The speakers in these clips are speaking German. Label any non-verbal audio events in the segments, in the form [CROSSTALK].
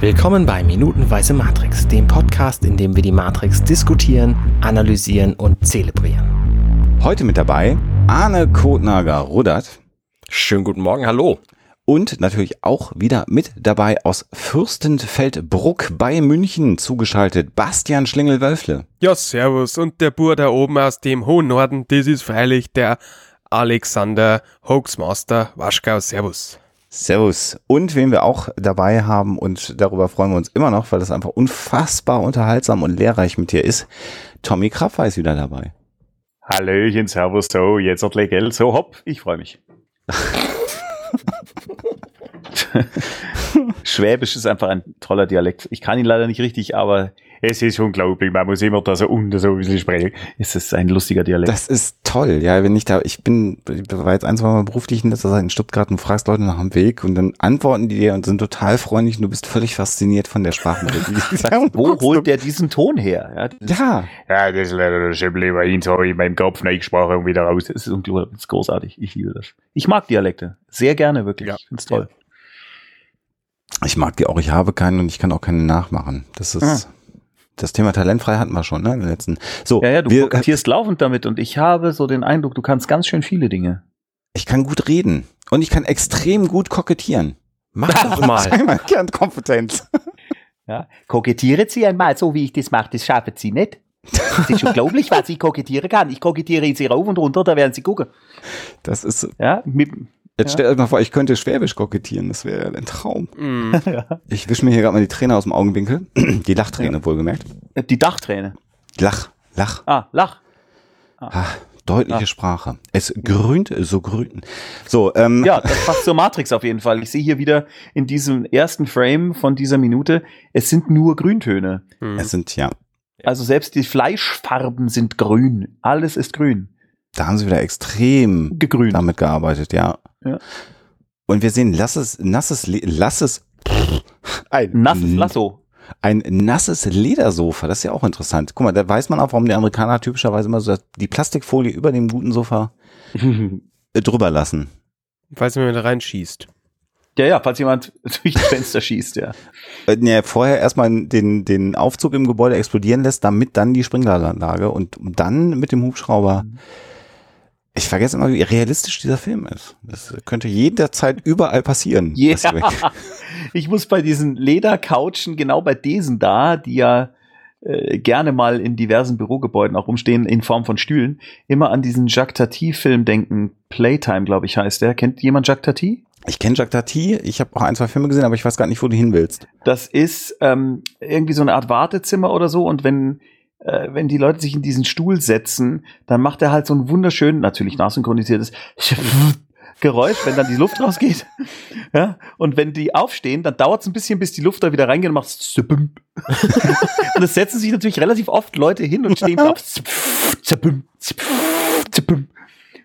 Willkommen bei Minutenweise Matrix, dem Podcast, in dem wir die Matrix diskutieren, analysieren und zelebrieren. Heute mit dabei Arne Kotnager-Rudert. Schönen guten Morgen, hallo. Und natürlich auch wieder mit dabei aus Fürstenfeldbruck bei München zugeschaltet Bastian Schlingel-Wölfle. Ja, servus. Und der Bur da oben aus dem hohen Norden, das ist freilich der Alexander Hoaxmaster Waschgau. Servus. Servus. Und wen wir auch dabei haben und darüber freuen wir uns immer noch, weil das einfach unfassbar unterhaltsam und lehrreich mit dir ist. Tommy Krapfer ist wieder dabei. Hallöchen, Servus, so, jetzt hat Geld, so hopp, ich freue mich. [LAUGHS] Schwäbisch ist einfach ein toller Dialekt. Ich kann ihn leider nicht richtig, aber es ist unglaublich. Man muss immer da so unter so ein bisschen sprechen. Es ist ein lustiger Dialekt. Das ist toll. Ja, wenn ich da, ich bin, ich war jetzt ein, zwei Mal beruflich in letzter Zeit in Stuttgart und fragst Leute nach dem Weg und dann antworten die dir und sind total freundlich und du bist völlig fasziniert von der Sprachmelodie. [LAUGHS] Wo holt der diesen Ton her? Ja. Ja, ja das ist leider der Schimmel bei Ihnen, so in meinem Kopf gesprochen wieder raus. Das ist unglaublich, das ist großartig. Ich liebe das. Ich mag Dialekte. Sehr gerne, wirklich. Ja. Ich find's toll. Ja. Ich mag die auch. Ich habe keinen und ich kann auch keinen nachmachen. Das ist, ah. Das Thema talentfrei hatten wir schon, ne, in den letzten. So. Ja, ja, du wir, kokettierst äh, laufend damit und ich habe so den Eindruck, du kannst ganz schön viele Dinge. Ich kann gut reden und ich kann extrem gut kokettieren. Mach doch [LAUGHS] mal. Kernkompetenz. [LAUGHS] Ja. Kokettiere Sie einmal so, wie ich das mache, das schaffen Sie nicht. Das ist unglaublich, was ich kokettieren kann. Ich kokettiere Sie rauf und runter, da werden Sie gucken. Das ist. Ja, mit, Jetzt ja. stellt euch mal vor, ich könnte Schwäbisch kokettieren, das wäre ein Traum. [LAUGHS] Mm. Ich wische mir hier gerade mal die Träne aus dem Augenwinkel. [CLEARS THROAT] Die Lachträne, ja. wohlgemerkt. Äh, die Dachträne. Lach, Lach. Ah, Lach. Ah. Ah, deutliche ah. Sprache. Es grünt so grün. So, ähm. Ja, das passt zur Matrix auf jeden Fall. Ich sehe hier wieder in diesem ersten Frame von dieser Minute, es sind nur Grüntöne. Hm. Es sind, ja. Also selbst die Fleischfarben sind grün. Alles ist grün. Da haben sie wieder extrem Gegrünt. damit gearbeitet, ja. Ja. Und wir sehen lasses, nasses, lasses, ein nasses Lasso. Ein nasses Ledersofa, das ist ja auch interessant. Guck mal, da weiß man auch, warum die Amerikaner typischerweise immer so die Plastikfolie über dem guten Sofa [LAUGHS] drüber lassen. Falls man da reinschießt. Ja, ja, falls jemand [LAUGHS] durch das Fenster schießt, ja. Äh, ja, vorher erstmal den, den Aufzug im Gebäude explodieren lässt, damit dann die Sprinkleranlage und dann mit dem Hubschrauber mhm ich vergesse immer, wie realistisch dieser Film ist. Das könnte jederzeit überall passieren. Ja. Yeah. [LAUGHS] Ich muss bei diesen Ledercouchen, genau bei diesen da, die ja äh, gerne mal in diversen Bürogebäuden auch rumstehen, in Form von Stühlen, immer an diesen Jacques Tati-Film denken. Playtime, glaube ich, heißt der. Kennt jemand Jacques Tati? Ich kenne Jacques Tati, ich habe auch ein, zwei Filme gesehen, aber ich weiß gar nicht, wo du hin willst. Das ist ähm, irgendwie so eine Art Wartezimmer oder so und wenn äh, wenn die Leute sich in diesen Stuhl setzen, dann macht er halt so ein wunderschön, natürlich nachsynchronisiertes [LAUGHS] Geräusch, wenn dann die Luft rausgeht. [LAUGHS] ja, und wenn die aufstehen, dann dauert es ein bisschen, bis die Luft da wieder reingeht und macht [LAUGHS] und es setzen sich natürlich relativ oft Leute hin und stehen drauf.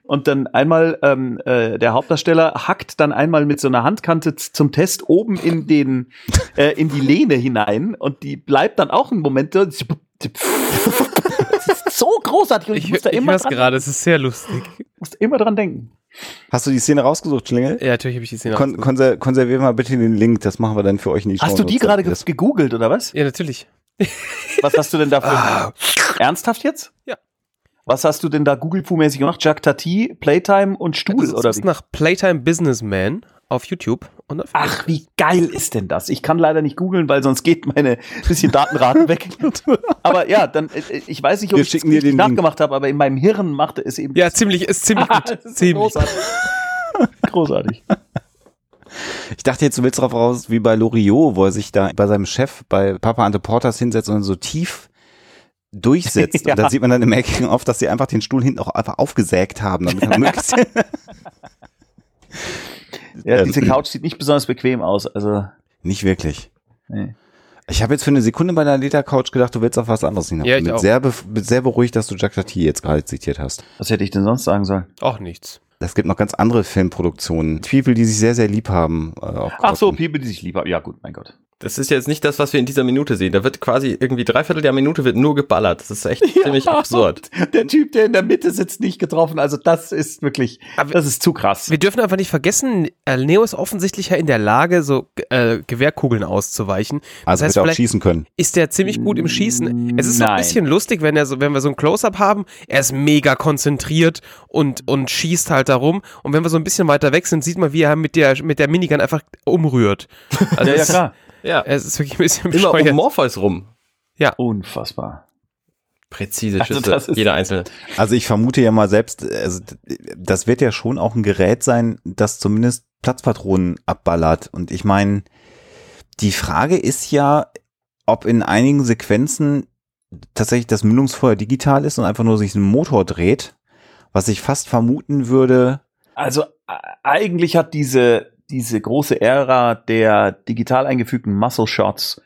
Und dann einmal ähm, äh, der Hauptdarsteller hackt dann einmal mit so einer Handkante zum Test oben in den äh, in die Lehne hinein und die bleibt dann auch einen Moment so großartig. Und ich, ich muss da ich immer dran, gerade, es ist sehr lustig. Musst immer dran denken. Hast du die Szene rausgesucht, Schlingel? Ja, natürlich habe ich die Szene Kon rausgesucht. Konser konservier mal bitte den Link, das machen wir dann für euch nicht. Hast du die gerade ge gegoogelt oder was? Ja, natürlich. [LAUGHS] Was hast du denn da für? Ah. Ernsthaft jetzt? Ja. Was hast du denn da Google-Fu-mäßig gemacht? Jacques Tati, Playtime und Stuhl, das ist, oder wie? nach Playtime Businessman auf YouTube. Ach, wie geil ist denn das? Ich kann leider nicht googeln, weil sonst geht meine bisschen Datenraten weg. [LAUGHS] aber ja, dann äh, ich weiß nicht, ob Wir ich es nachgemacht habe, aber in meinem Hirn machte es eben. Ja, ziemlich, ist ziemlich [LAUGHS] gut. ist ziemlich. Großartig. großartig. Ich dachte jetzt, du willst darauf raus, wie bei Loriot, wo er sich da bei seinem Chef, bei Papa Ante Portas hinsetzt und so tief durchsetzt. ja. [LAUGHS] Und da sieht man dann im Making oft, dass sie einfach den Stuhl hinten auch einfach aufgesägt haben, damit er möglichst Ja, diese ähm, Couch sieht nicht besonders bequem aus. Also nicht wirklich. Nee. Ich habe jetzt für eine Sekunde bei der Ledercouch gedacht, du willst auf was anderes hinaus. Ja, ich bin sehr, be sehr beruhigt, dass du Jack Tati jetzt gerade zitiert hast. Was hätte ich denn sonst sagen sollen? Auch nichts. Es gibt noch ganz andere Filmproduktionen. People, die sich sehr, sehr lieb haben. Äh, Ach so, People, die sich lieb haben. Ja, gut, mein Gott. Das ist jetzt nicht das, was wir in dieser Minute sehen. Da wird quasi irgendwie dreiviertel der Minute wird nur geballert. Das ist echt ziemlich absurd. [LAUGHS] Der Typ, der in der Mitte sitzt, nicht getroffen. Also das ist wirklich, Aber das ist zu krass. Wir dürfen einfach nicht vergessen, äh, Neo ist offensichtlich ja in der Lage, so äh, Gewehrkugeln auszuweichen. Also heißt, wird er auch schießen können. Ist der ziemlich gut im Schießen. Es ist so ein Nein. bisschen lustig, wenn er so, wenn wir so ein Close-up haben, er ist mega konzentriert und, und schießt halt darum. Und wenn wir so ein bisschen weiter weg sind, sieht man, wie er mit der, mit der Minigun einfach umrührt. Also [LAUGHS] ja, ja, es- klar. Ja, Es ist wirklich ein bisschen immer um bescheuert. Morpheus rum. Unfassbar. Präzise Also Schüsse, ist- jeder einzelne. Also ich vermute ja mal selbst, also das wird ja schon auch ein Gerät sein, das zumindest Platzpatronen abballert. Und ich meine, die Frage ist ja, ob in einigen Sequenzen tatsächlich das Mündungsfeuer digital ist und einfach nur sich ein Motor dreht, was ich fast vermuten würde. Also äh, eigentlich hat diese, diese große Ära der digital eingefügten Muscle Shots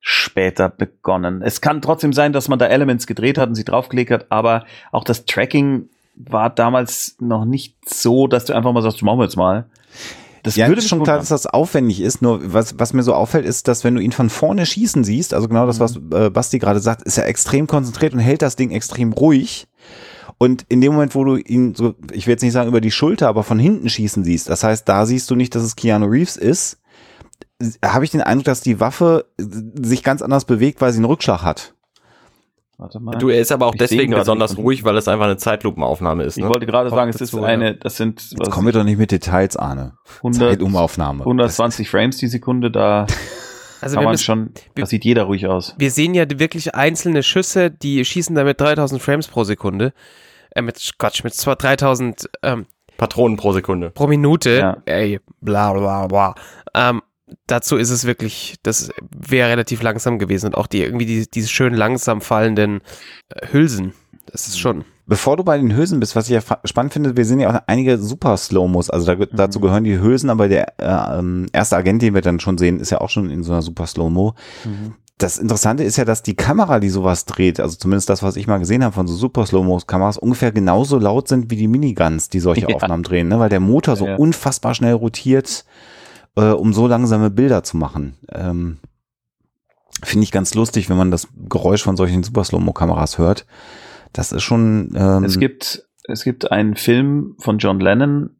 später begonnen. Es kann trotzdem sein, dass man da Elements gedreht hat und sie draufgelegt hat, aber auch das Tracking war damals noch nicht so, dass du einfach mal sagst, machen wir jetzt mal. Das ja, würde schon klar, dass das aufwendig ist. Nur was, was mir so auffällt, ist, dass wenn du ihn von vorne schießen siehst, also genau das, was äh, Basti gerade sagt, ist er extrem konzentriert und hält das Ding extrem ruhig. Und in dem Moment, wo du ihn so, ich will jetzt nicht sagen über die Schulter, aber von hinten schießen siehst, das heißt, da siehst du nicht, dass es Keanu Reeves ist, habe ich den Eindruck, dass die Waffe sich ganz anders bewegt, weil sie einen Rückschlag hat. Warte mal. Du, er ist aber auch Ich deswegen besonders ruhig, weil es einfach eine Zeitlupenaufnahme ist. ich Ne? wollte gerade sagen, es ist eine, das sind Jetzt was, kommen wir doch nicht mit Details, Arne. 100, Zeitumaufnahme. 120 Frames die Sekunde, da [LAUGHS] Also kann man müssen, schon, wir- da sieht jeder ruhig aus. wir sehen ja wirklich einzelne Schüsse, die schießen damit 3000 Frames pro Sekunde. Äh, mit, Quatsch, mit zwar 3000 ähm, Patronen pro Sekunde. pro Minute. Ja. Ey, bla bla bla. Ähm, dazu ist es wirklich, das wäre relativ langsam gewesen und auch die irgendwie die, diese schön langsam fallenden äh, Hülsen. Das ist schon. Bevor du bei den Hülsen bist, was ich ja spannend finde, wir sehen ja auch einige super Slow-Mos. Also da, dazu gehören die Hülsen, aber der äh, ähm, erste Agent, den wir dann schon sehen, ist ja auch schon in so einer super Slow-Mo. Das Interessante ist ja, dass die Kamera, die sowas dreht, also zumindest das, was ich mal gesehen habe von so super Slow-Mos-Kameras, ungefähr genauso laut sind wie die Miniguns, die solche [LAUGHS] Ja. Aufnahmen drehen, ne? weil der Motor so Ja. unfassbar schnell rotiert, äh, um so langsame Bilder zu machen. Ähm, Finde ich ganz lustig, wenn man das Geräusch von solchen super Slow-Mo-Kameras hört. Das ist schon. Ähm, Es gibt, es gibt einen Film von John Lennon.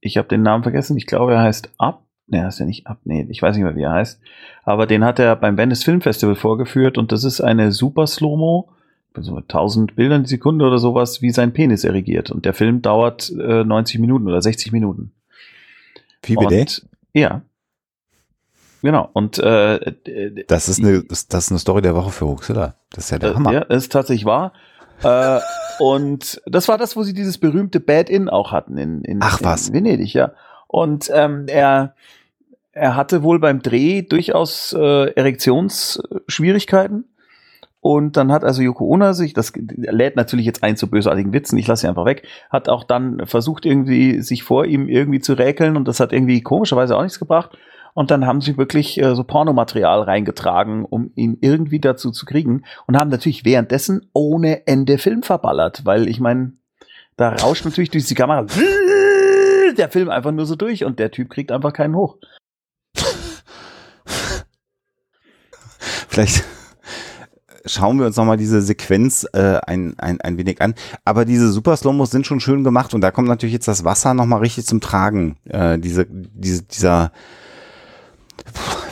Ich habe den Namen vergessen. Ich glaube, er heißt Up. Ne, er heißt ja nicht Up. Nee, ich weiß nicht mehr, wie er heißt. Aber den hat er beim Venice Film Festival vorgeführt und das ist eine super Slow-Mo. So 1000 Bildern die Sekunde oder sowas, wie sein Penis erigiert. Und der Film dauert äh, 90 Minuten oder 60 Minuten. wie bitte? Und, ja. Genau. Und äh, äh, Das ist eine, das, das ist eine Story der Woche für Huxilla. Das ist ja der Äh, Hammer. Ja, das ist tatsächlich wahr. äh, [LAUGHS] und das war das, wo sie dieses berühmte Bad-In auch hatten in, in, Ach, was. in Venedig, ja. Und ähm, er, er hatte wohl beim Dreh durchaus äh, Erektionsschwierigkeiten. Und dann hat also Yoko Ono sich, das lädt natürlich jetzt ein zu bösartigen Witzen, ich lasse sie einfach weg, hat auch dann versucht irgendwie sich vor ihm irgendwie zu räkeln und das hat irgendwie komischerweise auch nichts gebracht. Und dann haben sie wirklich äh, so Pornomaterial reingetragen, um ihn irgendwie dazu zu kriegen und haben natürlich währenddessen ohne Ende Film verballert, weil ich meine, da rauscht natürlich durch die Kamera [LAUGHS] der Film einfach nur so durch und der Typ kriegt einfach keinen hoch. Vielleicht schauen wir uns nochmal diese Sequenz äh, ein, ein, ein wenig an. Aber diese Super Slow-Mos sind schon schön gemacht und da kommt natürlich jetzt das Wasser nochmal richtig zum Tragen. Äh, diese, diese, dieser,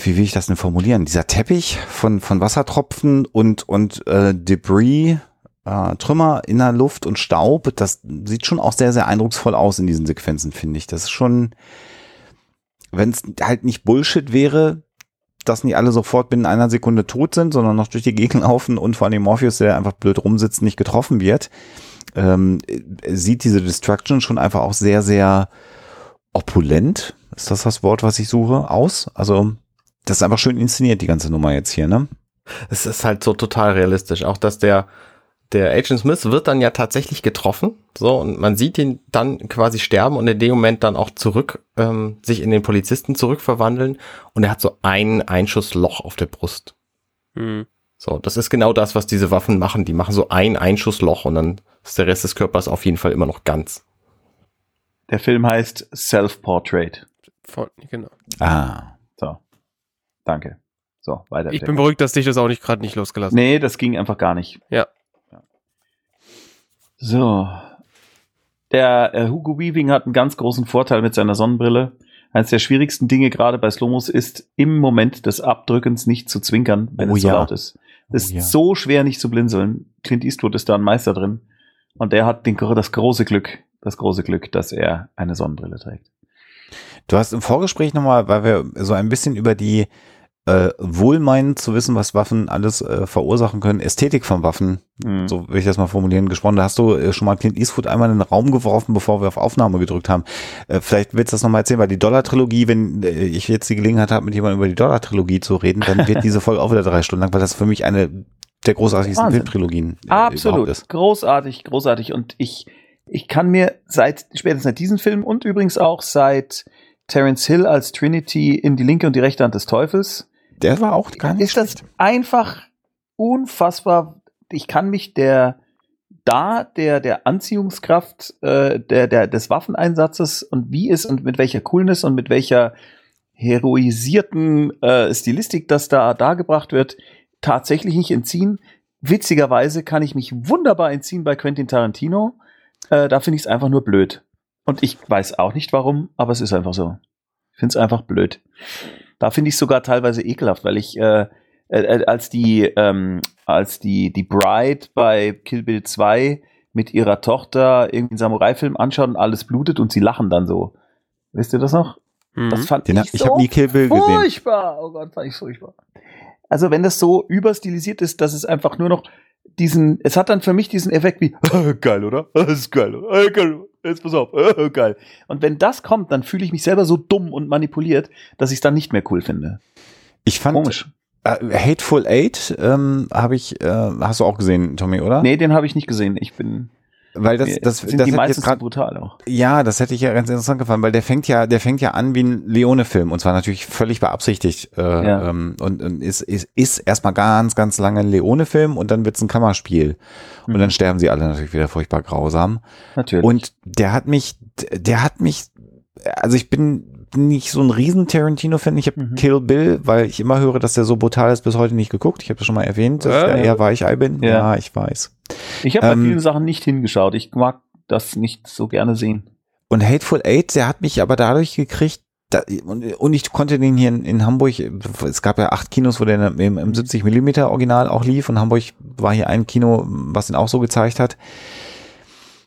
wie will ich das denn formulieren? Dieser Teppich von, von Wassertropfen und, und äh, Debris, äh, Trümmer in der Luft und Staub, das sieht schon auch sehr, sehr eindrucksvoll aus in diesen Sequenzen, finde ich. Das ist schon, wenn es halt nicht Bullshit wäre, dass nicht alle sofort binnen einer Sekunde tot sind, sondern noch durch die Gegend [LAUGHS] laufen und vor allem Morpheus, der einfach blöd rumsitzt, nicht getroffen wird, ähm, sieht diese Destruction schon einfach auch sehr, sehr opulent, ist das das Wort, was ich suche, aus. Also das ist einfach schön inszeniert, die ganze Nummer jetzt hier, ne? Es ist halt so total realistisch. Auch dass der, der Agent Smith wird dann ja tatsächlich getroffen. So, und man sieht ihn dann quasi sterben und in dem Moment dann auch zurück, ähm, sich in den Polizisten zurückverwandeln. Und er hat so ein Einschussloch auf der Brust. Hm. So, das ist genau das, was diese Waffen machen. Die machen so ein Einschussloch und dann ist der Rest des Körpers auf jeden Fall immer noch ganz. Der Film heißt Self-Portrait. Von, genau. Ah. So. Danke. So, weiter. Ich bin beruhigt, dass dich das auch nicht gerade nicht losgelassen Nee, das ging einfach gar nicht. Ja. So. Der äh, Hugo Weaving hat einen ganz großen Vorteil mit seiner Sonnenbrille. Eines der schwierigsten Dinge gerade bei Slomos ist, im Moment des Abdrückens nicht zu zwinkern, wenn Oh es so ja. laut ist. Es ist Oh ja. so schwer, nicht zu blinzeln. Clint Eastwood ist da ein Meister drin. Und der hat den, das große Glück, das große Glück, dass er eine Sonnenbrille trägt. Du hast im Vorgespräch nochmal, weil wir so ein bisschen über die äh, wohlmeinend zu wissen, was Waffen alles äh, verursachen können, Ästhetik von Waffen, Mhm. so will ich das mal formulieren, gesprochen. Da hast du äh, schon mal Clint Eastwood einmal in den Raum geworfen, bevor wir auf Aufnahme gedrückt haben. Äh, vielleicht willst du das nochmal erzählen, weil die Dollar-Trilogie, wenn äh, ich jetzt die Gelegenheit habe, mit jemandem über die Dollar-Trilogie zu reden, dann wird [LAUGHS] diese Folge auch wieder drei Stunden lang, weil das für mich eine der großartigsten Wahnsinn. Filmtrilogien äh, Absolut. ist. Großartig, großartig. Und ich, ich kann mir seit, spätestens seit diesem Film und übrigens auch seit Terence Hill als Trinity in die linke und die rechte Hand des Teufels, Der war auch gar nicht ist das einfach unfassbar. Ich kann mich der, da der, der Anziehungskraft äh, der, der, des Waffeneinsatzes und wie es und mit welcher Coolness und mit welcher heroisierten äh, Stilistik das da dargebracht wird, tatsächlich nicht entziehen. Witzigerweise kann ich mich wunderbar entziehen bei Quentin Tarantino. Äh, da finde ich es einfach nur blöd. Und ich weiß auch nicht warum, aber es ist einfach so. Ich finde es einfach blöd. Da finde ich es sogar teilweise ekelhaft, weil ich äh, äh, als die ähm, als die die Bride bei Kill Bill 2 mit ihrer Tochter irgendwie einen Samurai-Film anschaut und alles blutet und sie lachen dann so. Wisst ihr das noch? Mhm. Das fand Den, ich hab- ich so habe nie Kill Bill gesehen. furchtbar. Oh Gott, fand ich furchtbar. Also wenn das so überstilisiert ist, dass es einfach nur noch diesen, es hat dann für mich diesen Effekt wie, [LAUGHS] geil, oder? Das [LAUGHS] ist geil, oder? Äh, geil. Jetzt pass auf, äh, [LAUGHS] geil. Und wenn das kommt, dann fühle ich mich selber so dumm und manipuliert, dass ich es dann nicht mehr cool finde. Ich fand Komisch. äh, Hateful Eight ähm, habe ich, äh, hast du auch gesehen, Tommy, oder? Nee, den habe ich nicht gesehen. Ich bin, Weil das, das, sind das die meistens grad, brutal auch. ja, das hätte ich ja ganz interessant gefallen, weil der fängt ja, der fängt ja an wie ein Leone-Film und zwar natürlich völlig beabsichtigt äh, Ja. ähm, und, und ist, ist, ist erstmal ganz, ganz lange ein Leone-Film und dann wird's ein Kammerspiel und Mhm. dann sterben sie alle natürlich wieder furchtbar grausam. Natürlich. Und der hat mich, der hat mich, also ich bin nicht so ein riesen Tarantino-Fan. Ich habe Mhm. Kill Bill, weil ich immer höre, dass der so brutal ist, bis heute nicht geguckt. Ich habe das schon mal erwähnt, dass ich da Äh. eher Weichei bin. Ja. Ja, ich weiß. ich habe bei ähm, vielen Sachen nicht hingeschaut. Ich mag das nicht so gerne sehen. Und Hateful Eight, der hat mich aber dadurch gekriegt, da, und, und ich konnte den hier in, in Hamburg, es gab ja acht Kinos, wo der im, im 70 Millimeter Original auch lief und Hamburg war hier ein Kino, was ihn auch so gezeigt hat.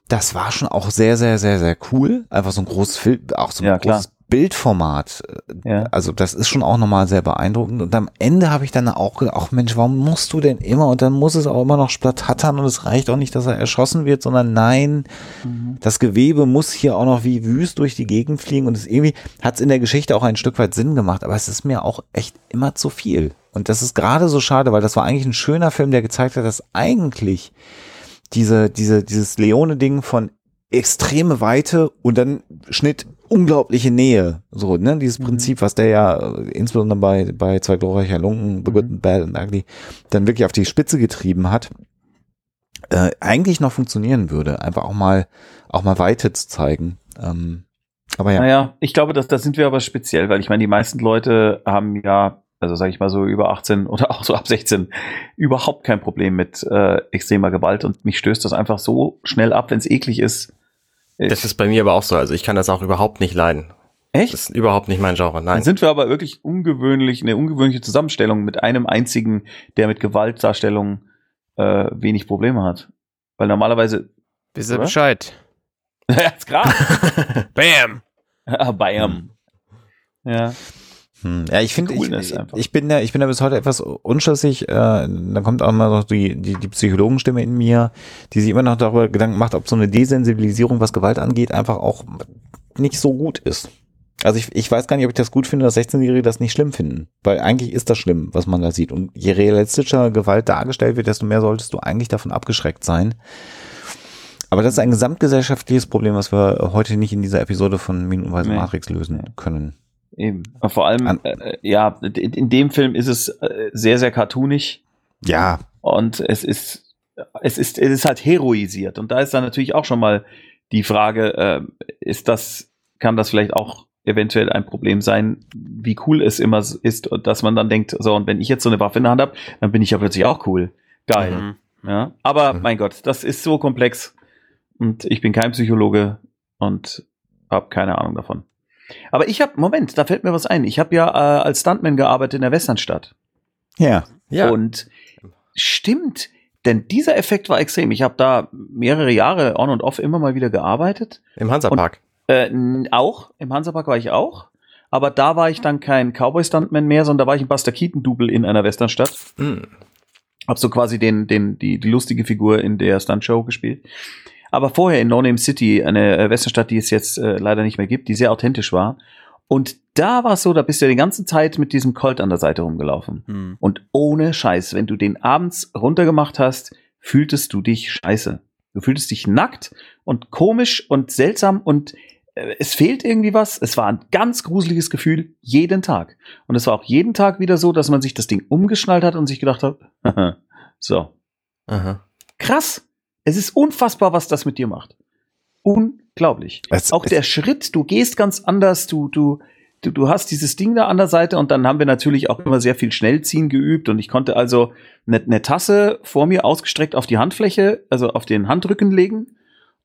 Das war schon auch sehr, sehr, sehr, sehr cool. Einfach so ein großes Film, auch so ein Ja, großes Bildformat. Ja. Also das ist schon auch nochmal sehr beeindruckend. Und am Ende habe ich dann auch gedacht, ach Mensch, warum musst du denn immer? Und dann muss es auch immer noch splattattern und es reicht auch nicht, dass er erschossen wird, sondern nein, Mhm. das Gewebe muss hier auch noch wie wüst durch die Gegend fliegen und es irgendwie hat es in der Geschichte auch ein Stück weit Sinn gemacht, aber es ist mir auch echt immer zu viel. Und das ist gerade so schade, weil das war eigentlich ein schöner Film, der gezeigt hat, dass eigentlich diese, diese, dieses Leone-Ding von extreme Weite und dann Schnitt unglaubliche Nähe. So, ne, dieses Prinzip, was der ja äh, insbesondere bei, bei zwei glorreicher Lunken, The Good and Bad and Ugly, dann wirklich auf die Spitze getrieben hat, äh, eigentlich noch funktionieren würde. Einfach auch mal, auch mal Weite zu zeigen. Ähm, aber ja. Naja, ich glaube, dass da sind wir aber speziell, weil ich meine, die meisten Leute haben ja, also sage ich mal so über 18 [LAUGHS] oder auch so ab 16, überhaupt kein Problem mit äh, extremer Gewalt und mich stößt das einfach so schnell ab, wenn es eklig ist. Das ist bei mir aber auch so. Also ich kann das auch überhaupt nicht leiden. echt? Das ist überhaupt nicht mein Genre. Dann Nein. sind wir aber wirklich ungewöhnlich, eine ungewöhnliche Zusammenstellung mit einem einzigen, der mit Gewaltdarstellung äh, wenig Probleme hat. Weil normalerweise, Wisst ihr Oder? Bescheid. [LAUGHS] ja, ist klar. [LAUGHS] Bam! [LAUGHS] Bayern. Ja. Hm, Ja, ich finde, ich, ich bin da, ich bin da bis heute etwas unschlüssig. Äh, dann kommt auch mal noch die, die, die Psychologenstimme in mir, die sich immer noch darüber Gedanken macht, ob so eine Desensibilisierung, was Gewalt angeht, einfach auch nicht so gut ist. Also ich, ich weiß gar nicht, ob ich das gut finde, dass 16-Jährige das nicht schlimm finden. Weil eigentlich ist das schlimm, was man da sieht. Und je realistischer Gewalt dargestellt wird, desto mehr solltest du eigentlich davon abgeschreckt sein. Aber das ist ein gesamtgesellschaftliches Problem, was wir heute nicht in dieser Episode von Minutenweise Nee. Matrix lösen können. Eben. Und vor allem, An- äh, ja, in, in dem Film ist es äh, sehr, sehr cartoonig Ja, und es ist, es ist, es ist halt heroisiert. Und da ist dann natürlich auch schon mal die Frage, äh, ist das, kann das vielleicht auch eventuell ein Problem sein, wie cool es immer ist, und dass man dann denkt, so, und wenn ich jetzt so eine Waffe in der Hand habe, dann bin ich ja plötzlich auch cool. Geil. Mhm. Ja, aber Mhm. mein Gott, das ist so komplex und ich bin kein Psychologe und habe keine Ahnung davon. Aber ich habe, Moment, da fällt mir was ein. Ich habe ja äh, als Stuntman gearbeitet in der Westernstadt. Ja. Ja. Und stimmt, denn dieser Effekt war extrem. Ich habe da mehrere Jahre on und off immer mal wieder gearbeitet. Im Hansapark. Äh, n- auch, im Hansapark war ich auch. Aber da war ich dann kein Cowboy-Stuntman mehr, sondern da war ich ein Buster Keaton-Double in einer Westernstadt. Hm. Hab so quasi den, den, die, die lustige Figur in der Stuntshow gespielt. Aber vorher in No Name City, eine äh, Westernstadt, die es jetzt äh, leider nicht mehr gibt, die sehr authentisch war. Und da war es so, da bist du ja die ganze Zeit mit diesem Colt an der Seite rumgelaufen. Hm. Und ohne Scheiß, wenn du den abends runtergemacht hast, fühltest du dich scheiße. Du fühltest dich nackt und komisch und seltsam und äh, es fehlt irgendwie was. Es war ein ganz gruseliges Gefühl jeden Tag. Und es war auch jeden Tag wieder so, dass man sich das Ding umgeschnallt hat und sich gedacht hat, [LAUGHS] so, Aha. krass. Es ist unfassbar, was das mit dir macht. Unglaublich. Es- auch es- der Schritt, du gehst ganz anders, du, du, du, du hast dieses Ding da an der Seite und dann haben wir natürlich auch immer sehr viel Schnellziehen geübt und ich konnte also eine, eine Tasse vor mir ausgestreckt auf die Handfläche, also auf den Handrücken legen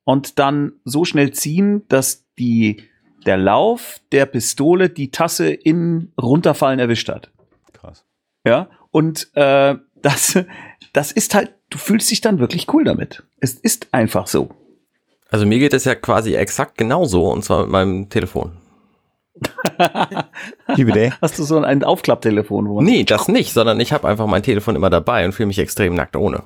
und dann so schnell ziehen, dass die, der Lauf der Pistole die Tasse in runterfallen erwischt hat. Krass. Ja, und äh, das, das ist halt, du fühlst dich dann wirklich cool damit. Es ist einfach so. Also mir geht es ja quasi exakt genauso und zwar mit meinem Telefon. [LAUGHS] Wie bitte? Hast du so ein Aufklapptelefon? Wo Nee, das nicht, sondern ich habe einfach mein Telefon immer dabei und fühle mich extrem nackt ohne.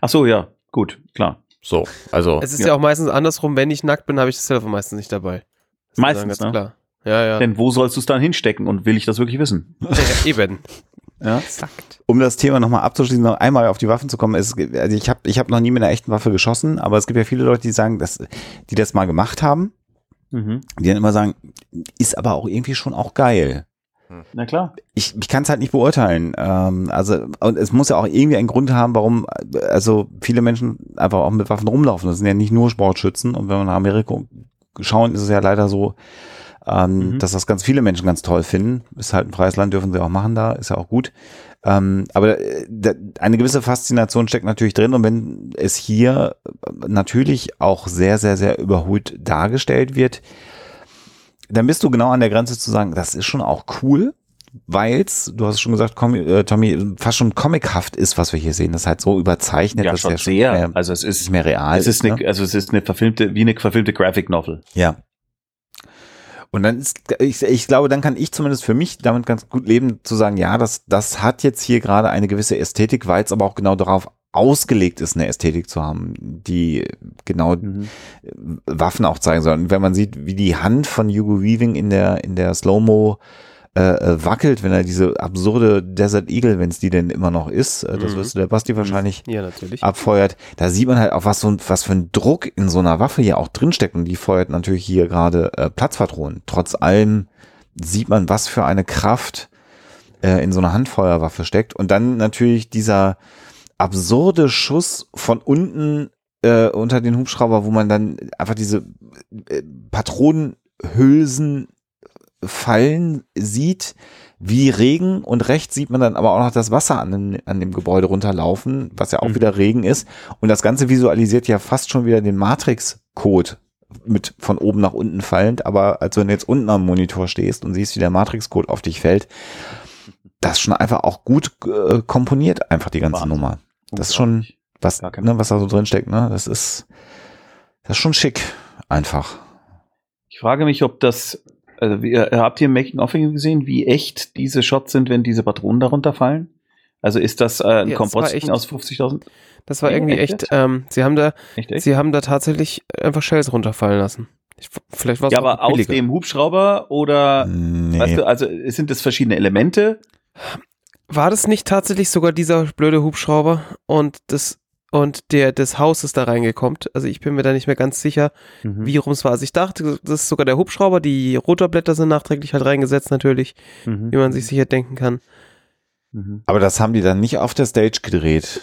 Ach so, ja, gut, klar. So, also Es ist Ja. ja. auch meistens andersrum, wenn ich nackt bin, habe ich das Telefon meistens nicht dabei. Das ist Meistens, ne? klar. Ja, ja. Denn wo sollst du es dann hinstecken und will ich das wirklich wissen? ja eben. Ja? Exakt. Um das Thema nochmal abzuschließen, noch einmal auf die Waffen zu kommen. Es, also ich habe ich hab noch nie mit einer echten Waffe geschossen, aber es gibt ja viele Leute, die sagen, dass, die das mal gemacht haben, Mhm. die dann immer sagen, ist aber auch irgendwie schon auch geil. Na klar. ich, ich kann es halt nicht beurteilen. Ähm, also und es muss ja auch irgendwie einen Grund haben, warum also viele Menschen einfach auch mit Waffen rumlaufen. Das sind ja nicht nur Sportschützen. Und wenn wir nach Amerika schauen, ist es ja leider so, ähm, Mhm. dass das ganz viele Menschen ganz toll finden. Ist halt ein freies Land, dürfen sie auch machen da, ist ja auch gut. Ähm, aber äh, da, eine gewisse Faszination steckt natürlich drin. Und wenn es hier äh, natürlich auch sehr, sehr, sehr überholt dargestellt wird, dann bist du genau an der Grenze zu sagen, das ist schon auch cool, weil's, du hast schon gesagt, Com äh, Tommy, fast schon comichaft ist, was wir hier sehen. Das ist halt so überzeichnet, Ja, dass schon der schon sehr. mehr, Also es ist ist, mehr real. es ist eine, ne? also es ist eine verfilmte, wie eine verfilmte Graphic Novel. Ja. Und dann ist, ich, ich glaube, dann kann ich zumindest für mich damit ganz gut leben, zu sagen, ja, das, das hat jetzt hier gerade eine gewisse Ästhetik, weil es aber auch genau darauf ausgelegt ist, eine Ästhetik zu haben, die genau Mhm. Waffen auch zeigen soll. Und wenn man sieht, wie die Hand von Hugo Weaving in der, in der Slow-Mo äh, äh, wackelt, wenn er diese absurde Desert Eagle, wenn es die denn immer noch ist, äh, das Mhm. wirst du der Basti wahrscheinlich Ja, natürlich. abfeuert, da sieht man halt auch, was so ein, was für ein Druck in so einer Waffe hier auch drinsteckt. Und die feuert natürlich hier gerade äh, Platzpatronen. Trotz allem sieht man, was für eine Kraft äh, in so einer Handfeuerwaffe steckt. Und dann natürlich dieser absurde Schuss von unten äh, unter den Hubschrauber, wo man dann einfach diese äh, Patronenhülsen fallen sieht, wie Regen und rechts sieht man dann aber auch noch das Wasser an, dem- an dem Gebäude runterlaufen, was ja auch Mhm. wieder Regen ist. Und das Ganze visualisiert ja fast schon wieder den Matrix-Code mit von oben nach unten fallend. Aber als wenn du jetzt unten am Monitor stehst und siehst, wie der Matrix-Code auf dich fällt, das ist schon einfach auch gut äh, komponiert, einfach die ganze Wahnsinn. Nummer. Das ist schon, was, ne, was da so drin steckt, ne? Das ist, das ist schon schick, einfach. Ich frage mich, ob das, also wie, äh, habt ihr im Making-of gesehen, wie echt diese Shots sind, wenn diese Patronen darunter fallen? Also ist das äh, ein Ja, das war Komposting echt- aus 50.000? Das war irgendwie echt echt, ähm, sie haben da, Echt, echt? sie haben da tatsächlich einfach Shells runterfallen lassen. Ich, vielleicht war es Ja, aber aus dem Hubschrauber oder, Nee. weißt du, also sind das verschiedene Elemente? War das nicht tatsächlich sogar dieser blöde Hubschrauber und das und der des Hauses da reingekommen? Also ich bin mir da nicht mehr ganz sicher, Mhm. wie rum es war. Also ich dachte, das ist sogar der Hubschrauber. Die Rotorblätter sind nachträglich halt reingesetzt natürlich, Mhm. wie man sich sicher denken kann. Mhm. Aber das haben die dann nicht auf der Stage gedreht.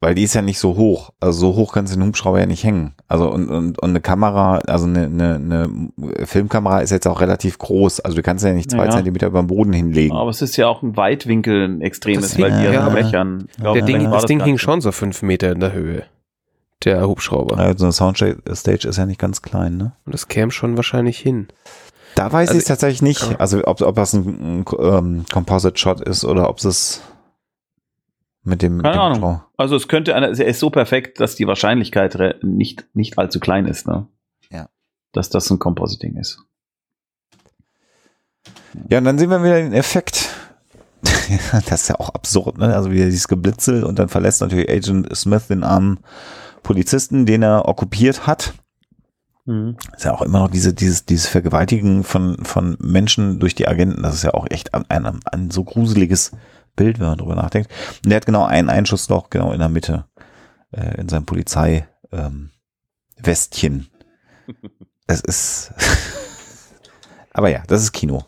Weil die ist ja nicht so hoch. Also so hoch kannst du den Hubschrauber ja nicht hängen. Also und, und, und eine Kamera, also eine, eine, eine Filmkamera ist jetzt auch relativ groß. Also du kannst ja nicht zwei Ja. Zentimeter über dem Boden hinlegen. Aber es ist ja auch ein Weitwinkel, ein extremes, Das weil die ja, ja. Blechern. Der Ding, das Ding hing schon so fünf Meter in der Höhe. Der Hubschrauber. Also eine Soundstage ist ja nicht ganz klein, ne? Und das käme schon wahrscheinlich hin. Da weiß Also- ich tatsächlich nicht, also ob, ob das ein, ein ähm, Composite-Shot ist oder ob es mit dem, Keine dem Ahnung. Hubschrauber- Also es könnte einer, er ist so perfekt, dass die Wahrscheinlichkeit nicht, nicht allzu klein ist, ne? Ja. Dass das ein Compositing ist. Ja, und dann sehen wir wieder den Effekt. [LAUGHS] das ist ja auch absurd, ne? Also wieder dieses Geblitzel und dann verlässt natürlich Agent Smith den armen Polizisten, den er okkupiert hat. ist ja auch immer noch diese, dieses, dieses Vergewaltigen von, von Menschen durch die Agenten. Das ist ja auch echt ein, ein, ein so gruseliges Bild, wenn man drüber nachdenkt. Und der hat genau einen Einschussloch genau in der Mitte, äh, in seinem Polizei, ähm, Westchen. [LAUGHS] Es ist, [LAUGHS] aber ja, das ist Kino.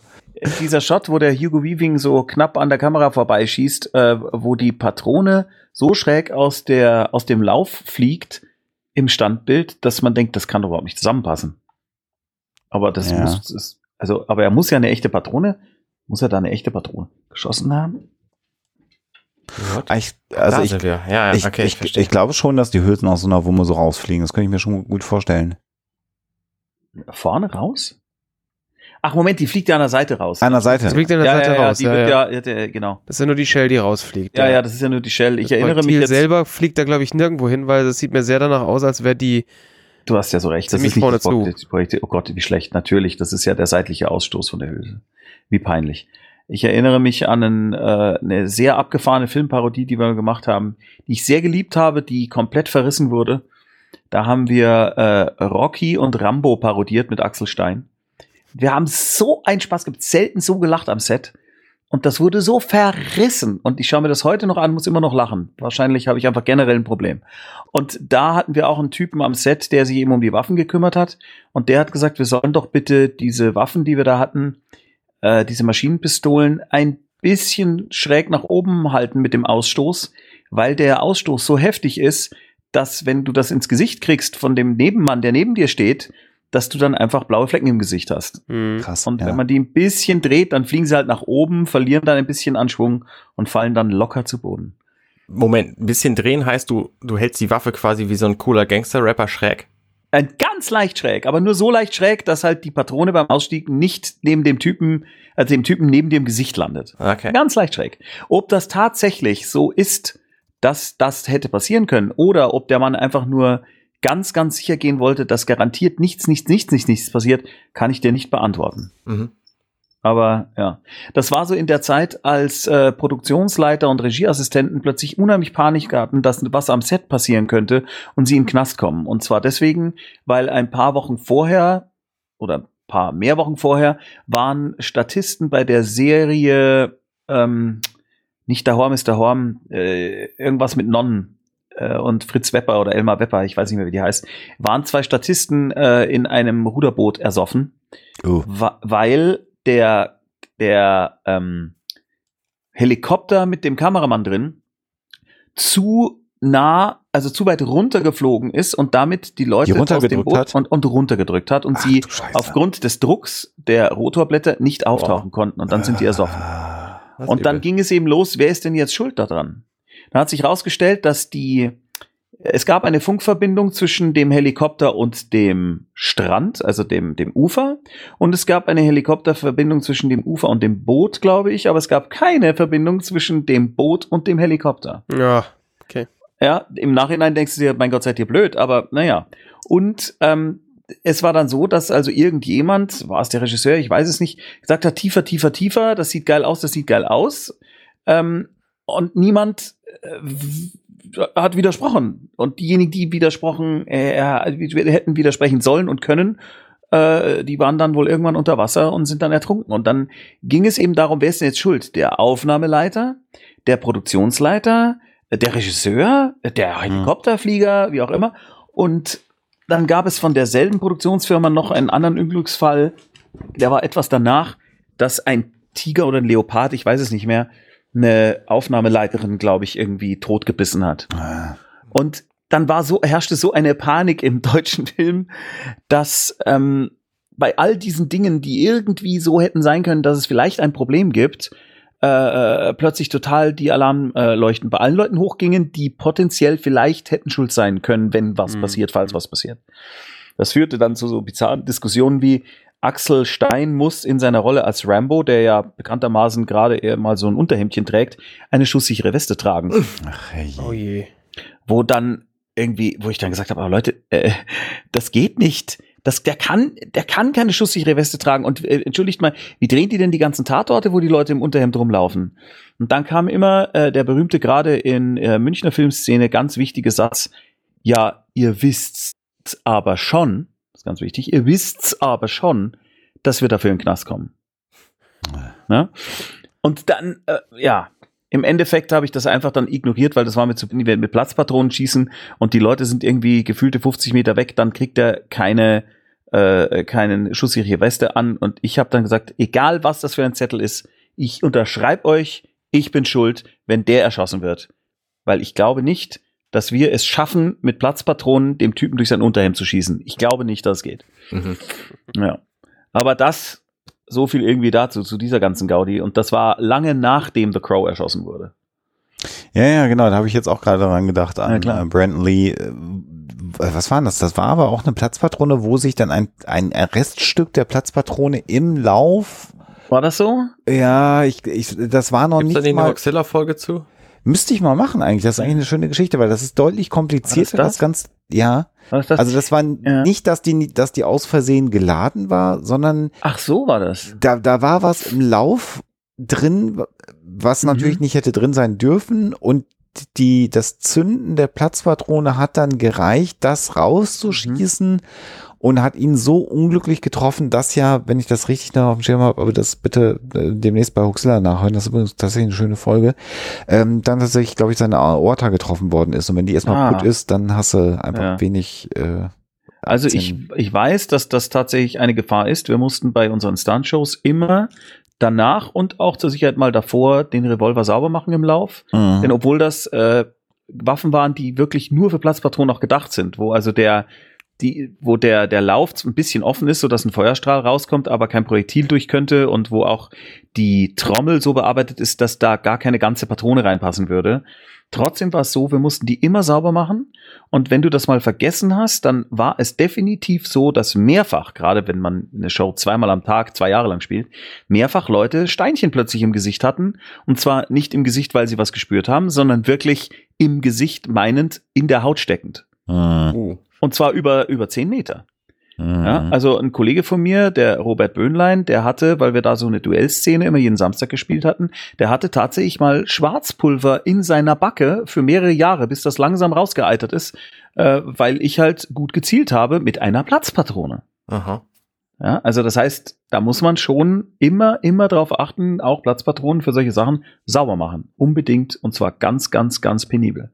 Dieser Shot, wo der Hugo Weaving so knapp an der Kamera vorbeischießt, äh, wo die Patrone so schräg aus, der, aus dem Lauf fliegt im Standbild, dass man denkt, das kann doch überhaupt nicht zusammenpassen. Aber das Ja. muss, ist, also, aber er muss ja eine echte Patrone, muss er da eine echte Patrone geschossen haben? What? Ich, also da ich, sind wir. Ja, ja, ich, okay, ich, ich, glaube schon, dass die Hülsen aus so einer Wumme so rausfliegen. Das könnte ich mir schon gut vorstellen. Vorne raus? Ach, Moment, die fliegt ja an der Seite raus. An der Seite. Das fliegt an der ja, Seite ja, ja, raus. die Ja, wird ja. ja, ja, ja, genau. Das ist ja nur die Shell, die rausfliegt. Ja, ja, das ist ja nur die Shell. Ich Das erinnere mich Projektil jetzt. selber fliegt da, glaube ich, nirgendwo hin, weil das sieht mir sehr danach aus, als wäre die. Du hast ja so recht. Das ist nicht vorne das Projekt- Projektil. Oh Gott, wie schlecht. Natürlich, das ist ja der seitliche Ausstoß von der Hülse. Wie peinlich. Ich erinnere mich an einen, äh, eine sehr abgefahrene Filmparodie, die wir gemacht haben, die ich sehr geliebt habe, die komplett verrissen wurde. Da haben wir äh, Rocky und Rambo parodiert mit Axel Stein. Wir haben so einen Spaß gehabt, selten so gelacht am Set. Und das wurde so verrissen. Und ich schaue mir das heute noch an, muss immer noch lachen. Wahrscheinlich habe ich einfach generell ein Problem. Und da hatten wir auch einen Typen am Set, der sich eben um die Waffen gekümmert hat. Und der hat gesagt, wir sollen doch bitte diese Waffen, die wir da hatten, äh, diese Maschinenpistolen, ein bisschen schräg nach oben halten mit dem Ausstoß, weil der Ausstoß so heftig ist, dass wenn du das ins Gesicht kriegst von dem Nebenmann, der neben dir steht, dass du dann einfach blaue Flecken im Gesicht hast. Hm. Krass. Und ja. wenn man die ein bisschen dreht, dann fliegen sie halt nach oben, verlieren dann ein bisschen an Schwung und fallen dann locker zu Boden. Moment, ein bisschen drehen heißt du, du hältst die Waffe quasi wie so ein cooler Gangster-Rapper schräg. Ein ganz leicht schräg, aber nur so leicht schräg, dass halt die Patrone beim Ausstieg nicht neben dem Typen, also dem Typen neben dem Gesicht landet. Okay. Ganz leicht schräg. Ob das tatsächlich so ist, dass das hätte passieren können, oder ob der Mann einfach nur ganz, ganz sicher gehen wollte, dass garantiert nichts, nichts, nichts, nichts, nichts passiert, kann ich dir nicht beantworten. Mhm. Aber ja, das war so in der Zeit, als äh, Produktionsleiter und Regieassistenten plötzlich unheimlich Panik hatten, dass was am Set passieren könnte und sie in den Knast kommen. Und zwar deswegen, weil ein paar Wochen vorher oder ein paar mehr Wochen vorher waren Statisten bei der Serie ähm, nicht der Horm ist der Horm, äh, irgendwas mit Nonnen äh, und Fritz Wepper oder Elmar Wepper, ich weiß nicht mehr, wie die heißt, waren zwei Statisten äh, in einem Ruderboot ersoffen wa- weil der, der ähm, Helikopter mit dem Kameramann drin zu nah, also zu weit runtergeflogen ist und damit die Leute Die runtergedrückt Boot hat? Und, und runtergedrückt hat und Ach, sie aufgrund des Drucks der Rotorblätter nicht auftauchen konnten und dann sind die ersoffen. Ah. Das Und dann übel. ging es eben los, wer ist denn jetzt schuld daran? Dann hat sich herausgestellt, dass die, es gab eine Funkverbindung zwischen dem Helikopter und dem Strand, also dem, dem Ufer. Und es gab eine Helikopterverbindung zwischen dem Ufer und dem Boot, glaube ich. Aber es gab keine Verbindung zwischen dem Boot und dem Helikopter. Ja. Ja, im Nachhinein denkst du dir, mein Gott, seid ihr blöd, aber naja. Und ähm, es war dann so, dass also irgendjemand, war es der Regisseur, ich weiß es nicht, gesagt hat, tiefer, tiefer, tiefer, das sieht geil aus, das sieht geil aus. Ähm, und niemand äh, hat widersprochen. Und diejenigen, die widersprochen, äh, hätten widersprechen sollen und können, äh, die waren dann wohl irgendwann unter Wasser und sind dann ertrunken. Und dann ging es eben darum, wer ist denn jetzt schuld? Der Aufnahmeleiter, der Produktionsleiter, der Regisseur, der Helikopterflieger, wie auch immer. Und dann gab es von derselben Produktionsfirma noch einen anderen Unglücksfall, der war etwas danach, dass ein Tiger oder ein Leopard, ich weiß es nicht mehr, eine Aufnahmeleiterin, glaube ich, irgendwie totgebissen hat. Ah. Und dann war so, herrschte so eine Panik im [LAUGHS] deutschen Film, dass ähm, bei all diesen Dingen, die irgendwie so hätten sein können, dass es vielleicht ein Problem gibt, äh, äh, plötzlich total die Alarmleuchten äh, bei allen Leuten hochgingen, die potenziell vielleicht hätten schuld sein können, wenn was Mhm. passiert, falls was passiert. Das führte dann zu so bizarren Diskussionen wie Axel Stein muss in seiner Rolle als Rambo, der ja bekanntermaßen gerade eher mal so ein Unterhemdchen trägt, eine schusssichere Weste tragen Ach, hey. Oh je. wo dann irgendwie, wo ich dann gesagt habe, aber Leute, äh, das geht nicht. Das, der kann, der kann keine schusssichere Weste tragen. Und äh, entschuldigt mal, wie drehen die denn die ganzen Tatorte, wo die Leute im Unterhemd rumlaufen? Und dann kam immer äh, der berühmte gerade in äh, Münchner Filmszene ganz wichtige Satz: Ja, ihr wisst's aber schon, ist ganz wichtig, ihr wisst's aber schon, dass wir dafür in den Knast kommen. Ne? Und dann, äh, ja, im Endeffekt habe ich das einfach dann ignoriert, weil das war mit, zu, mit Platzpatronen schießen und die Leute sind irgendwie gefühlte 50 Meter weg, dann kriegt er keine, äh, keinen schusssichere Weste an und ich habe dann gesagt, egal was das für ein Zettel ist, ich unterschreibe euch, ich bin schuld, wenn der erschossen wird. Weil ich glaube nicht, dass wir es schaffen, mit Platzpatronen dem Typen durch sein Unterhemd zu schießen. Ich glaube nicht, dass es geht. Mhm. Ja. Aber das, so viel irgendwie dazu, zu dieser ganzen Gaudi. Und das war lange nachdem The Crow erschossen wurde. Ja, ja, genau, da habe ich jetzt auch gerade daran gedacht, Ja, an klar. äh, Brandon Lee. Äh, was war denn das? Das war aber auch eine Platzpatrone, wo sich dann ein, ein Reststück der Platzpatrone im Lauf, War das so? ja, ich, ich, das war noch Gibt's da nicht nicht eine mal, Godzilla-Folge zu? Müsste ich mal machen eigentlich. Das ist eigentlich eine schöne Geschichte, weil das ist deutlich komplizierter, das? das? ganz, ja. Das? Also das war Ja. nicht, dass die, dass die aus Versehen geladen war, sondern Ach, so war das. da, da war was im Lauf drin, was Mhm. natürlich nicht hätte drin sein dürfen und die, das Zünden der Platzpatrone hat dann gereicht, das rauszuschießen und hat ihn so unglücklich getroffen, dass ja, wenn ich das richtig noch auf dem Schirm habe, aber das bitte äh, demnächst bei Huxilla nachhören, das ist übrigens tatsächlich eine schöne Folge, ähm, dann tatsächlich, glaube ich, seine Aorta getroffen worden ist und wenn die erstmal Ah. putt ist, dann hast du einfach Ja. wenig äh, Also ich, ich weiß, dass das tatsächlich eine Gefahr ist. Wir mussten bei unseren Stuntshows immer danach und auch zur Sicherheit mal davor den Revolver sauber machen im Lauf. Mhm. Denn obwohl das äh, Waffen waren, die wirklich nur für Platzpatronen auch gedacht sind, wo also der die, wo der, der Lauf ein bisschen offen ist, sodass ein Feuerstrahl rauskommt, aber kein Projektil durch könnte und wo auch die Trommel so bearbeitet ist, dass da gar keine ganze Patrone reinpassen würde. Trotzdem war es so, wir mussten die immer sauber machen. Und wenn du das mal vergessen hast, dann war es definitiv so, dass mehrfach, gerade wenn man eine Show zweimal am Tag, zwei Jahre lang spielt, mehrfach Leute Steinchen plötzlich im Gesicht hatten. Und zwar nicht im Gesicht, weil sie was gespürt haben, sondern wirklich im Gesicht meinend in der Haut steckend. Mhm. Uh. Und zwar über, über zehn Meter. Mhm. Ja, also ein Kollege von mir, der Robert Böhnlein, der hatte, weil wir da so eine Duellszene immer jeden Samstag gespielt hatten, der hatte tatsächlich mal Schwarzpulver in seiner Backe für mehrere Jahre, bis das langsam rausgeeitert ist, äh, weil ich halt gut gezielt habe mit einer Platzpatrone. Aha. Ja, also das heißt, da muss man schon immer, immer drauf achten, auch Platzpatronen für solche Sachen sauber machen. Unbedingt und zwar ganz, ganz, ganz penibel.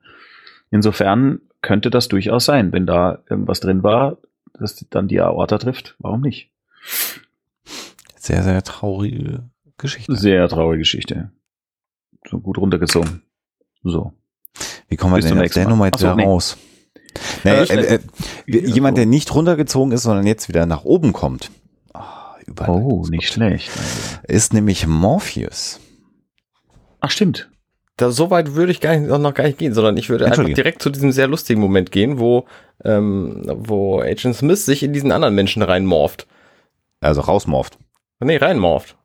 Insofern könnte das durchaus sein, wenn da irgendwas drin war, das dann die Aorta trifft. Warum nicht? Sehr, sehr traurige Geschichte. Sehr traurige Geschichte. So gut runtergezogen. So. Wie kommen wir Bis denn aus nächsten der. Nummer jetzt wieder raus? Nee, Äh, äh, äh, Ja, jemand, so. der nicht runtergezogen ist, sondern jetzt wieder nach oben kommt. Ah, Oh, Überleitungsgott. nicht schlecht. Ist nämlich Morpheus. Ach, stimmt. Da, so weit würde ich gar nicht, noch gar nicht gehen, sondern ich würde einfach direkt zu diesem sehr lustigen Moment gehen, wo, ähm, wo Agent Smith sich in diesen anderen Menschen reinmorpht. Also rausmorft. Nee, reinmorpht.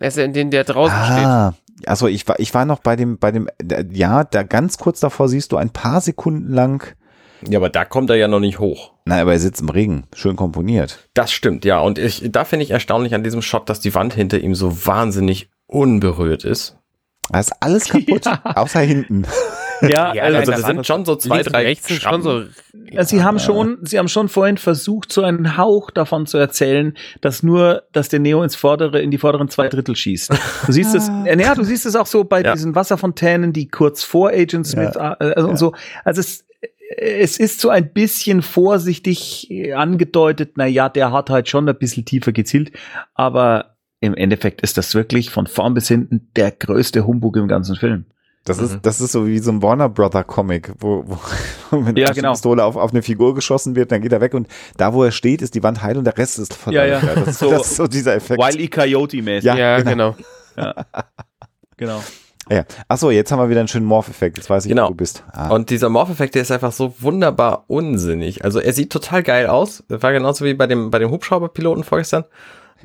Er ist ja in den, der draußen steht. Ah, also ich war, ich war noch bei dem, bei dem, ja, da ganz kurz davor siehst du ein paar Sekunden lang, Ja, aber da kommt er ja noch nicht hoch. na, aber er sitzt im Regen, schön komponiert. Das stimmt, ja. Und ich, da finde ich erstaunlich an diesem Shot, dass die Wand hinter ihm so wahnsinnig unberührt ist. Da ist alles kaputt, [LAUGHS] außer hinten. [LAUGHS] Ja, Ja, Also das sind schon so zwei, drei rechts schon so. Ja, sie haben schon, sie haben schon vorhin versucht, so einen Hauch davon zu erzählen, dass nur, dass der Neo ins vordere, in die vorderen zwei Drittel schießt. Du siehst es, [LAUGHS] ja, du siehst es auch so bei Ja. diesen Wasserfontänen, die kurz vor Agent Smith, äh, also und so. Also es, es ist so ein bisschen vorsichtig angedeutet, na ja, der hat halt schon ein bisschen tiefer gezielt, aber im Endeffekt ist das wirklich von vorn bis hinten der größte Humbug im ganzen Film. Das Mhm. ist, das ist so wie so ein Warner Brother Comic, wo, [LAUGHS] wo mit Ja, einer genau. Pistole auf, auf eine Figur geschossen wird, dann geht er weg und da, wo er steht, ist die Wand heil und der Rest ist voll. Ja, ja. Das, [LAUGHS] ist, So das ist so dieser Effekt. Wile E. Coyote-mäßig. Ja, Ja, genau. genau. [LAUGHS] genau. Ja. Achso, jetzt haben wir wieder einen schönen Morph-Effekt. Jetzt weiß ich, Genau. wo du bist. Ah. Und dieser Morph-Effekt, der ist einfach so wunderbar unsinnig. Also er sieht total geil aus. Das war genauso wie bei dem, bei dem Hubschrauberpiloten vorgestern.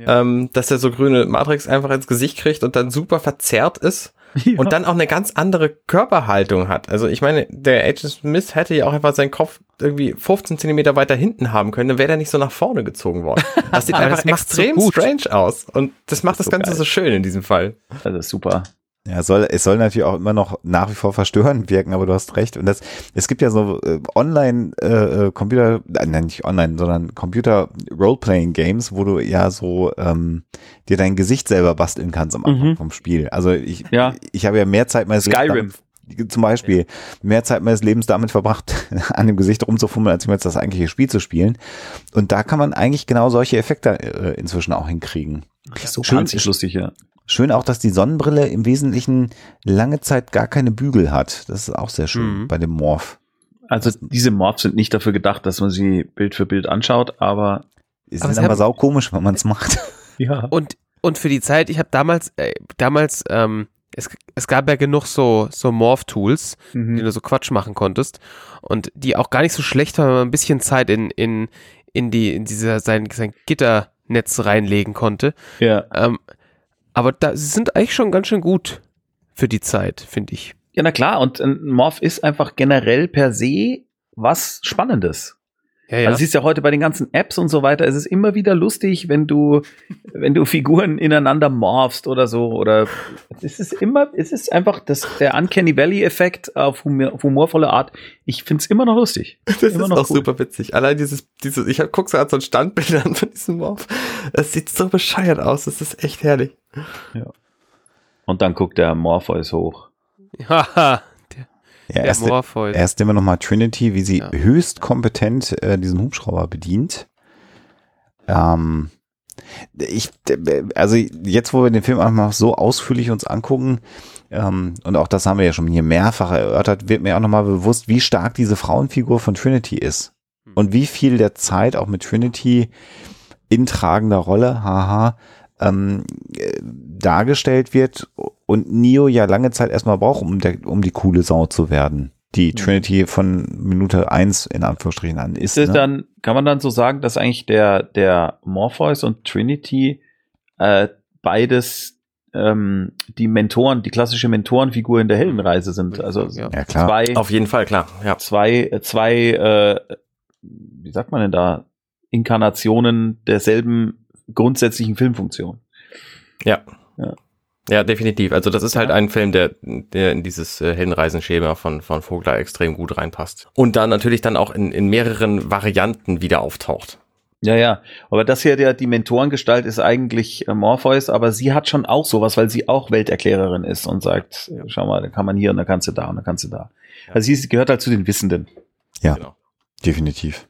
Ähm, dass er so grüne Matrix einfach ins Gesicht kriegt und dann super verzerrt ist. [LAUGHS] Und dann auch eine ganz andere Körperhaltung hat. Also ich meine, der Agent Smith hätte ja auch einfach seinen Kopf irgendwie 15 Zentimeter weiter hinten haben können, dann wäre er nicht so nach vorne gezogen worden. [LAUGHS] Das sieht einfach das so extrem gut. strange aus. Und das macht das, so Ganze geil. so schön in diesem Fall. Das ist super. Ja, es soll, es soll natürlich auch immer noch nach wie vor verstörend wirken, aber du hast recht. Und das, es gibt ja so äh, online äh, äh, Computer, äh, nein, nicht online, sondern Computer Roleplaying Games, wo du ja so ähm, dir dein Gesicht selber basteln kannst am Anfang Mhm. vom Spiel. Also ich, Ja. ich habe ja mehr Zeit meines Skyrim. Lebens damit, zum Beispiel mehr Zeit meines Lebens damit verbracht, [LAUGHS] an dem Gesicht rumzufummeln, als jetzt das eigentliche Spiel zu spielen. Und da kann man eigentlich genau solche Effekte äh, inzwischen auch hinkriegen. So Schön- wahnsinnig lustig, ja. Schön auch, dass die Sonnenbrille im Wesentlichen lange Zeit gar keine Bügel hat. Das ist auch sehr schön Mhm. bei dem Morph. Also diese Morphs sind nicht dafür gedacht, dass man sie Bild für Bild anschaut, aber Ist Aber sau komisch, wenn man es macht. [LAUGHS] ja. Und, und für die Zeit, ich habe damals, äh, damals, ähm, es, es gab ja genug so, so Morph-Tools, die Mhm. du so Quatsch machen konntest und die auch gar nicht so schlecht waren, wenn man ein bisschen Zeit in, in, in die, in dieser, sein, sein Gitternetz reinlegen konnte. ja. Ähm, aber da, sie sind eigentlich schon ganz schön gut für die Zeit, finde ich. Ja, na klar, und ein Morph ist einfach generell per se was Spannendes. Ja, ja. Also siehst ja heute bei den ganzen Apps und so weiter, es ist immer wieder lustig, wenn du, wenn du Figuren ineinander morphst oder so. Oder es ist immer, es ist einfach das, der Uncanny Valley-Effekt auf, humor, auf humorvolle Art. Ich find's immer noch lustig. [LAUGHS] Das Immer ist noch auch gut. super witzig. Allein dieses, dieses, ich hab, guck so an so ein Standbild an von diesem Morph. Es sieht so bescheuert aus. Das ist echt herrlich. Und dann guckt der Morpheus hoch. Haha, Ja, erst, Morpheus. erst immer nochmal Trinity, wie sie Ja. höchst kompetent äh, diesen Hubschrauber bedient. Ähm, ich, also jetzt, wo wir den Film einfach mal so ausführlich uns angucken, ähm, und auch das haben wir ja schon hier mehrfach erörtert, wird mir auch nochmal bewusst, wie stark diese Frauenfigur von Trinity ist. Und wie viel der Zeit auch mit Trinity in tragender Rolle, haha, ähm, äh, dargestellt wird und Neo ja lange Zeit erstmal braucht, um, der, um die coole Sau zu werden. Die Trinity von Minute eins in Anführungsstrichen an ist. Ist es ne? dann, kann man dann so sagen, dass eigentlich der, der Morpheus und Trinity äh, beides ähm, die Mentoren, die klassische Mentorenfigur in der Heldenreise sind? Also Ja. Ja, klar. zwei, Auf jeden Fall, klar. Ja. zwei, zwei, äh, wie sagt man denn da, Inkarnationen derselben grundsätzlichen Filmfunktion. Ja. Ja. Ja, definitiv. Also das ist halt ein Film, der, der in dieses äh, Heldenreisenschema von, von Vogler extrem gut reinpasst. Und dann natürlich dann auch in, in mehreren Varianten wieder auftaucht. Ja, ja. Aber das hier, der, die Mentorengestalt ist eigentlich äh, Morpheus, aber sie hat schon auch sowas, weil sie auch Welterklärerin ist und sagt, schau mal, da kann man hier und da kannst du da und da kannst du da. Also sie ist- gehört halt zu den Wissenden. Ja, Genau. definitiv.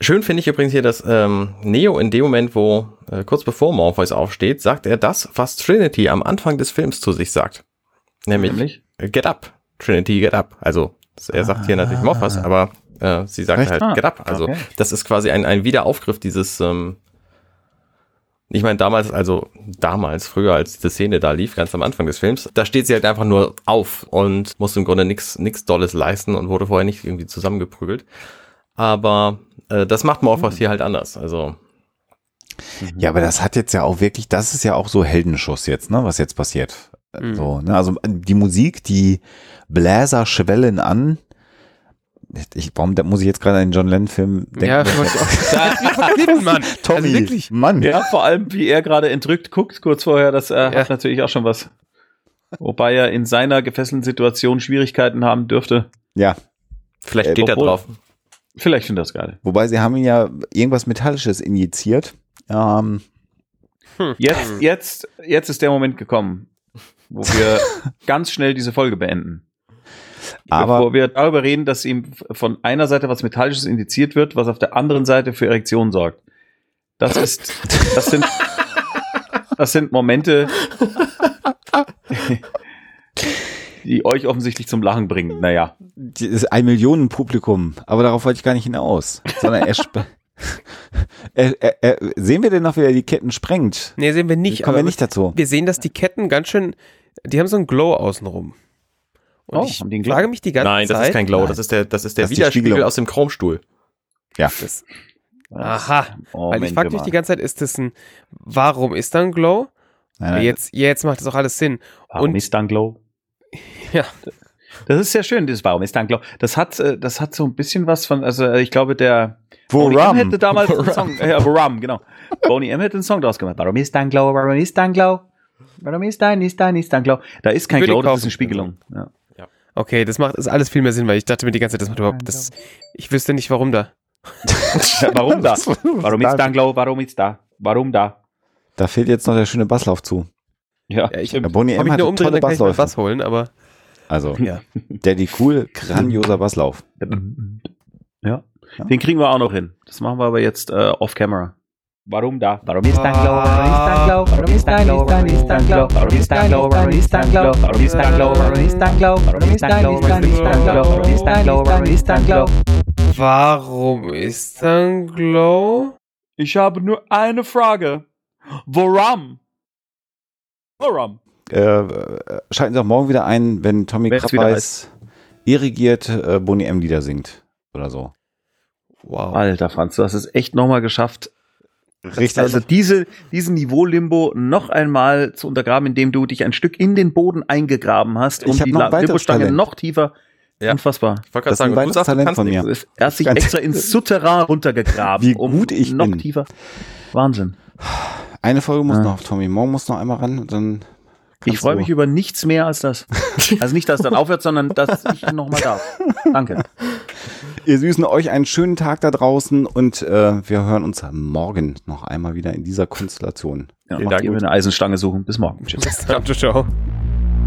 Schön finde ich übrigens hier, dass ähm, Neo in dem Moment, wo äh, kurz bevor Morpheus aufsteht, sagt er das, was Trinity am Anfang des Films zu sich sagt. Nämlich, Nämlich? get up. Trinity, get up. Also er sagt hier natürlich Morpheus, aber äh, sie sagt halt Ah, get up. Also okay. das ist quasi ein, ein Wiederaufgriff dieses ähm, ich meine, damals, also damals, früher als diese Szene da lief, ganz am Anfang des Films, da steht sie halt einfach nur auf und muss im Grunde nichts nix Dolles leisten und wurde vorher nicht irgendwie zusammengeprügelt. Aber äh, das macht Morpheus hier halt anders. Also Ja, aber das hat jetzt ja auch wirklich, das ist ja auch so Heldenschuss jetzt, ne, was jetzt passiert. Mhm. So, ne, also die Musik, die Bläser schwellen an. Ich, warum da muss ich jetzt gerade an den John Lennon-Film denken? Ja, auch [LAUGHS] verknüpfen, Mann. [LAUGHS] Tommy, Also wirklich. Mann. Ja, vor allem, wie er gerade entrückt guckt, kurz vorher, das äh, Ja. hat natürlich auch schon was. Wobei er in seiner gefesselten Situation Schwierigkeiten haben dürfte. ja. vielleicht Äh, steht er drauf. Vielleicht findet er das geil. Wobei sie haben ihn ja irgendwas Metallisches injiziert. Ähm, Jetzt, jetzt, jetzt ist der Moment gekommen, wo wir [LAUGHS] ganz schnell diese Folge beenden. Aber- Bevor wir darüber reden, dass ihm von einer Seite was Metallisches indiziert wird, was auf der anderen Seite für Erektion sorgt. Das ist, das sind, [LAUGHS] Das sind Momente, [LAUGHS] die euch offensichtlich zum Lachen bringen. Naja. Das ist ein Millionenpublikum, aber darauf wollte ich gar nicht hinaus. Sondern er, sp- [LAUGHS] er, er, er sehen wir denn noch, wie er die Ketten sprengt? Nee, sehen wir nicht. Kommen wir aber nicht dazu. Wir sehen, dass die Ketten ganz schön, die haben so einen Glow außenrum. Und Oh, ich haben die einen Glow? frage mich die ganze Nein, Zeit. das ist kein Glow, Nein. das ist der, das ist der Das Widerspiegel aus dem Chromstuhl. Ja. Das, aha. Weil ich frage mich die ganze Zeit, ist das ein, warum ist da ein Glow? Nein, nein. Jetzt, jetzt macht das auch alles Sinn. Warum Und- ist dann Glow? [LAUGHS] Ja. Das ist sehr schön, das Warum ist dann Glow. Das hat, äh, das hat so ein bisschen was von, also äh, ich glaube, der Wo Boney M Rum? hätte damals einen Song, äh, wo Rum, genau. Boney M hätte einen Song draus gemacht. Warum ist dann Glow? Warum ist dann Glow? Warum ist dann, ist dann, ist dann Glow? Da ist kein Würde Glow, das ist eine Spiegelung. Ja. Okay, das macht ist alles viel mehr Sinn, weil ich dachte mir die ganze Zeit, das macht überhaupt, das, ich wüsste nicht, warum da. Warum da? [LAUGHS] Warum ist dann Glow? Warum ist da? Warum da? Da fehlt jetzt noch der schöne Basslauf zu. Ja, Ja, ich Boney Hab M ich hat nur umdrehen, tolle dann kann ich Bassläufe. was holen, aber Also, ja. Daddy Cool, grandioser Basslauf. Ja. Den kriegen wir auch noch hin. Das machen wir aber jetzt äh, off-camera. Warum da? Warum ist dann Glow? Warum ist dann Glow? Warum ist dann Glow? Warum ist dann Glow? Warum ist dann Glow? Warum ist dann Glow? Warum ist dann Glow? Warum ist dann Glow? Warum ist dann Glow? Warum ist dann Glow? Warum ist dann Glow? Warum ist dann Glow? Ich habe nur eine Frage. Warum? Warum? Äh, äh, schalten Sie auch morgen wieder ein, wenn Tommy Krabbeis irrigiert äh, Boney M Lieder singt. Oder so. Wow. Alter Franz, du hast es echt nochmal geschafft. Richtig. Also diese, diesen Niveau-Limbo noch einmal zu untergraben, indem du dich ein Stück in den Boden eingegraben hast, um Ich hab die Limbo-Stange Talent. noch tiefer. Ja. Unfassbar. Ich wollte Das gerade ist ein sagen, du sagst, Talent kannst von mir. Er hat sich extra ins Souterrain runtergegraben. Wie gut ich noch bin. tiefer. Wahnsinn. Eine Folge muss Ah. noch, Tommy. Morgen muss noch einmal ran und dann. Ich freue mich über nichts mehr als das. [LAUGHS] Also nicht, dass es dann aufhört, sondern dass ich nochmal darf. Danke. Ihr Süßen, euch einen schönen Tag da draußen und äh, wir hören uns morgen noch einmal wieder in dieser Konstellation. Ja, Vielen macht Dank. ihr mir eine Eisenstange suchen. Bis morgen. Tschüss. Bis dann, ciao.